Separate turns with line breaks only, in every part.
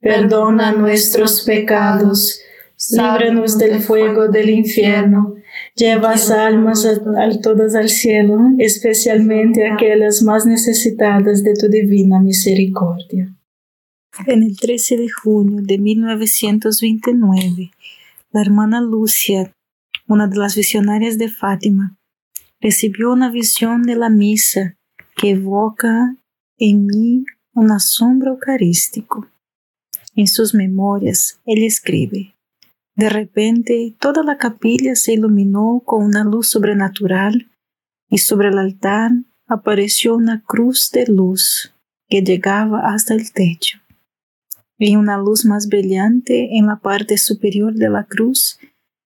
perdona nuestros pecados, líbranos del fuego del infierno, lleva almas a, todas al cielo, especialmente aquellas más necesitadas de tu divina misericordia. En el 13 de junio de 1929, la hermana Lucia, una de las visionarias de Fátima, recibió una visión de la misa que evoca en mí un asombro eucarístico. En sus memorias, él escribe, De repente, toda la capilla se iluminó con una luz sobrenatural y sobre el altar apareció una cruz de luz que llegaba hasta el techo. En una luz más brillante en la parte superior de la cruz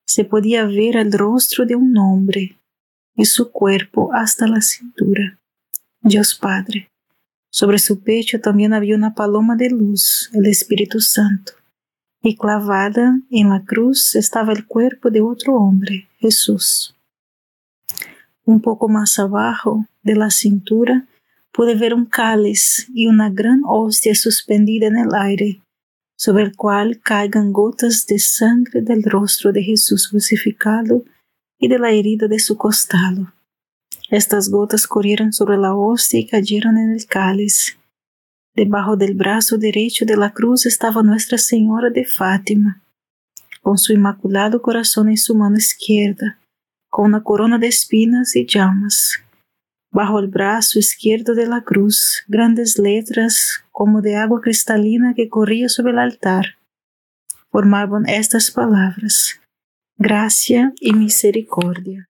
se podía ver el rostro de un hombre y su cuerpo hasta la cintura. Dios Padre, sobre su pecho también había una paloma de luz, el Espíritu Santo, y clavada en la cruz estaba el cuerpo de otro hombre, Jesús. Un poco más abajo de la cintura pude ver un cáliz y una gran hostia suspendida en el aire, sobre el cual caigan gotas de sangre del rostro de Jesús crucificado y de la herida de su costado. Estas gotas corrieron sobre la hostia y cayeron en el cáliz. Debajo del brazo derecho de la cruz estaba Nuestra Señora de Fátima, con su inmaculado corazón en su mano izquierda, con una corona de espinas y llamas. Bajo el brazo izquierdo de la cruz, grandes letras como de agua cristalina que corría sobre el altar, formaban estas palabras. gracia y misericordia.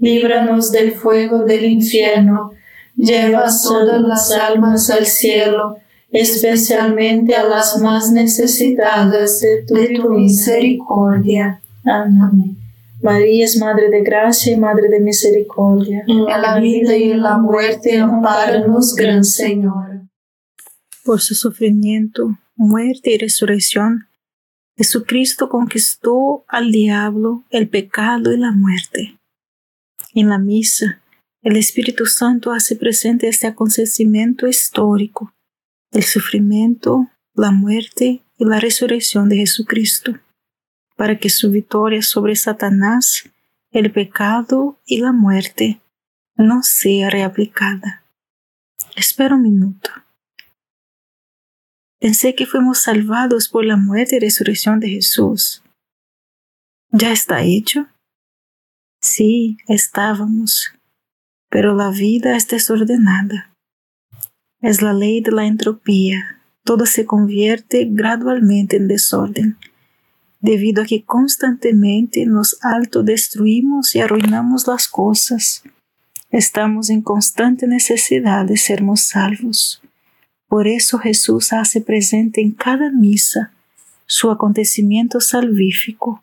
líbranos del fuego del infierno, lleva todas las almas al cielo, especialmente a las más necesitadas de tu, misericordia. Amén. María es Madre de Gracia y Madre de Misericordia.
En la vida y en la muerte, amparanos, Gran Señor.
Por su sufrimiento, muerte y resurrección, Jesucristo conquistó al diablo, el pecado y la muerte. En la misa, el Espíritu Santo hace presente este acontecimiento histórico, el sufrimiento, la muerte y la resurrección de Jesucristo para que su victoria sobre Satanás, el pecado y la muerte no sea reaplicada. Espera un minuto. Pensé que fuimos salvados por la muerte y resurrección de Jesús. ¿Ya está hecho? Sí, estábamos, pero la vida es desordenada. Es la ley de la entropía. Todo se convierte gradualmente en desorden debido a que constantemente nos autodestruimos y arruinamos las cosas. Estamos en constante necesidad de sermos salvos. Por eso Jesús hace presente en cada misa su acontecimiento salvífico,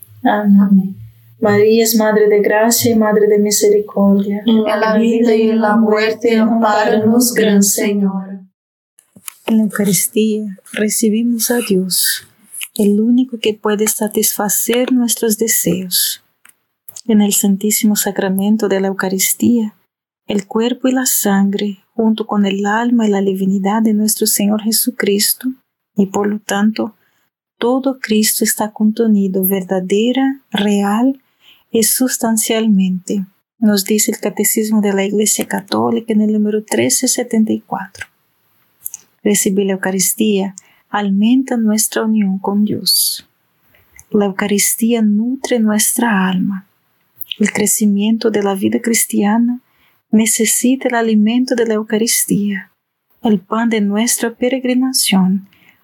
Amén. María es Madre de Gracia y Madre de Misericordia.
En la vida y en la muerte, amparanos, Gran Señor.
En la Eucaristía recibimos a Dios, el único que puede satisfacer nuestros deseos en el Santísimo Sacramento de la Eucaristía, el cuerpo y la sangre, junto con el alma y la divinidad de nuestro Señor Jesucristo, y por lo tanto, todo Cristo está contenido verdadera, real y sustancialmente, nos dice el Catecismo de la Iglesia Católica en el número 1374. Recibir la Eucaristía
aumenta nuestra unión con Dios. La Eucaristía nutre nuestra alma. El crecimiento de la vida cristiana necesita el alimento de la Eucaristía, el pan de nuestra peregrinación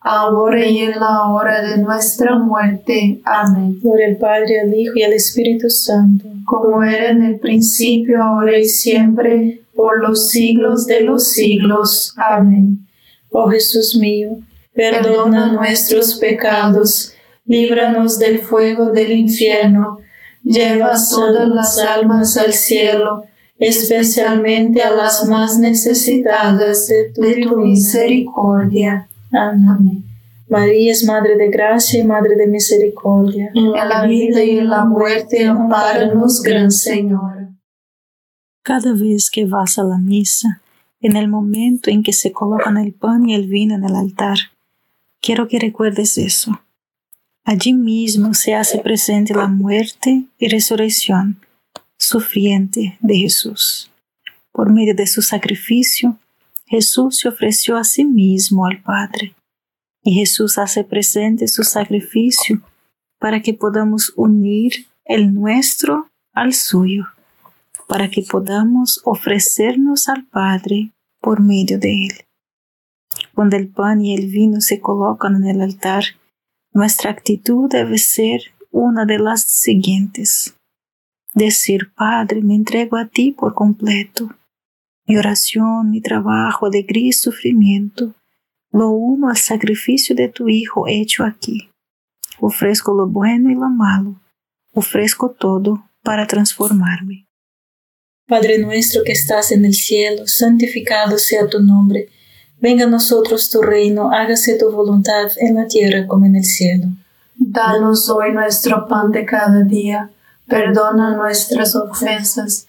ahora y en la hora de nuestra muerte. Amén.
Por el Padre, el Hijo y el Espíritu Santo,
como era en el principio, ahora y siempre, por los siglos de los siglos. Amén.
Oh Jesús mío, perdona nuestros pecados, líbranos del fuego del infierno, lleva todas las almas al cielo, especialmente a las más necesitadas de tu, misericordia. Amén. María es Madre de Gracia y Madre de Misericordia.
En la vida y en la muerte, amparanos, Gran Señora.
Cada vez que vas a la misa, en el momento en que se colocan el pan y el vino en el altar, quiero que recuerdes eso. Allí mismo se hace presente la muerte y resurrección sufriente de Jesús. Por medio de su sacrificio, Jesús se ofreció a sí mismo al Padre. Y Jesús hace presente su sacrificio para que podamos unir el nuestro al suyo, para que podamos ofrecernos al Padre por medio de Él.
cuando el pan y el vino se colocan en el altar, nuestra actitud debe ser una de las siguientes. Decir, Padre, me entrego a ti por completo. Mi oración, mi trabajo, alegría y sufrimiento, lo uno al sacrificio de tu Hijo hecho aquí. Ofrezco lo bueno y lo malo, ofrezco todo para transformarme.
Padre nuestro que estás en el cielo, santificado sea tu nombre. Venga a nosotros tu reino, hágase tu voluntad en la tierra como en el cielo.
Danos hoy nuestro pan de cada día, perdona nuestras ofensas,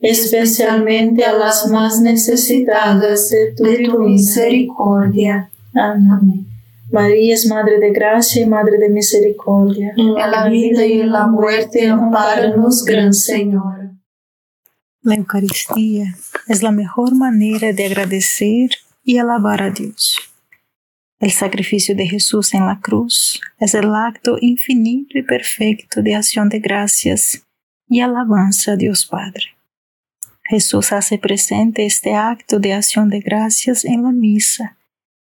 especialmente a las más necesitadas de tu, misericordia. Amén. María es Madre de Gracia y Madre de Misericordia.
En la vida y en la muerte, amparanos, Gran Señor.
La Eucaristía es la mejor manera de agradecer y alabar a Dios. El sacrificio de Jesús en la cruz es el acto infinito y perfecto de acción de gracias y alabanza a Dios Padre. Jesús hace presente este acto de acción de gracias en la misa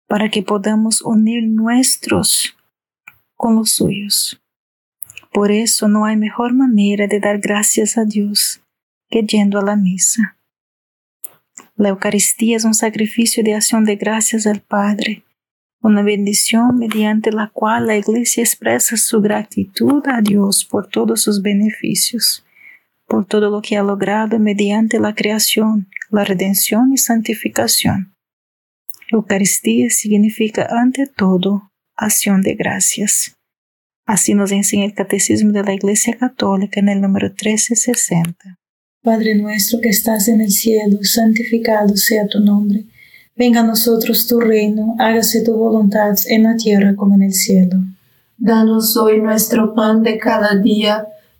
para que podamos unir nuestros con los suyos.
Por eso no hay mejor manera de dar gracias a Dios que yendo a la misa. La Eucaristía es un sacrificio de acción de gracias al Padre, una bendición mediante la cual la Iglesia expresa su gratitud a Dios por todos sus beneficios, por todo lo que ha logrado mediante la creación, la redención y santificación. Eucaristía significa ante todo acción de gracias. Así nos enseña el Catecismo de la Iglesia Católica en el número 1360.
Padre nuestro que estás en el cielo, santificado sea tu nombre. Venga a nosotros tu reino, hágase tu voluntad en la tierra como en el cielo.
Danos hoy nuestro pan de cada día,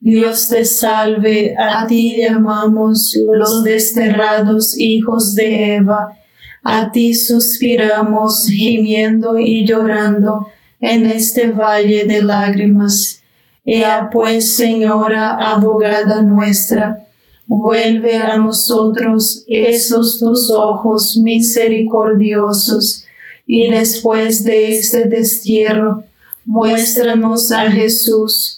Dios te salve, a ti llamamos los desterrados hijos de Eva, a ti suspiramos gimiendo y llorando en este valle de lágrimas. Ea pues, Señora, abogada nuestra, vuelve a nosotros esos tus ojos misericordiosos, y después de este destierro, muéstranos a Jesús,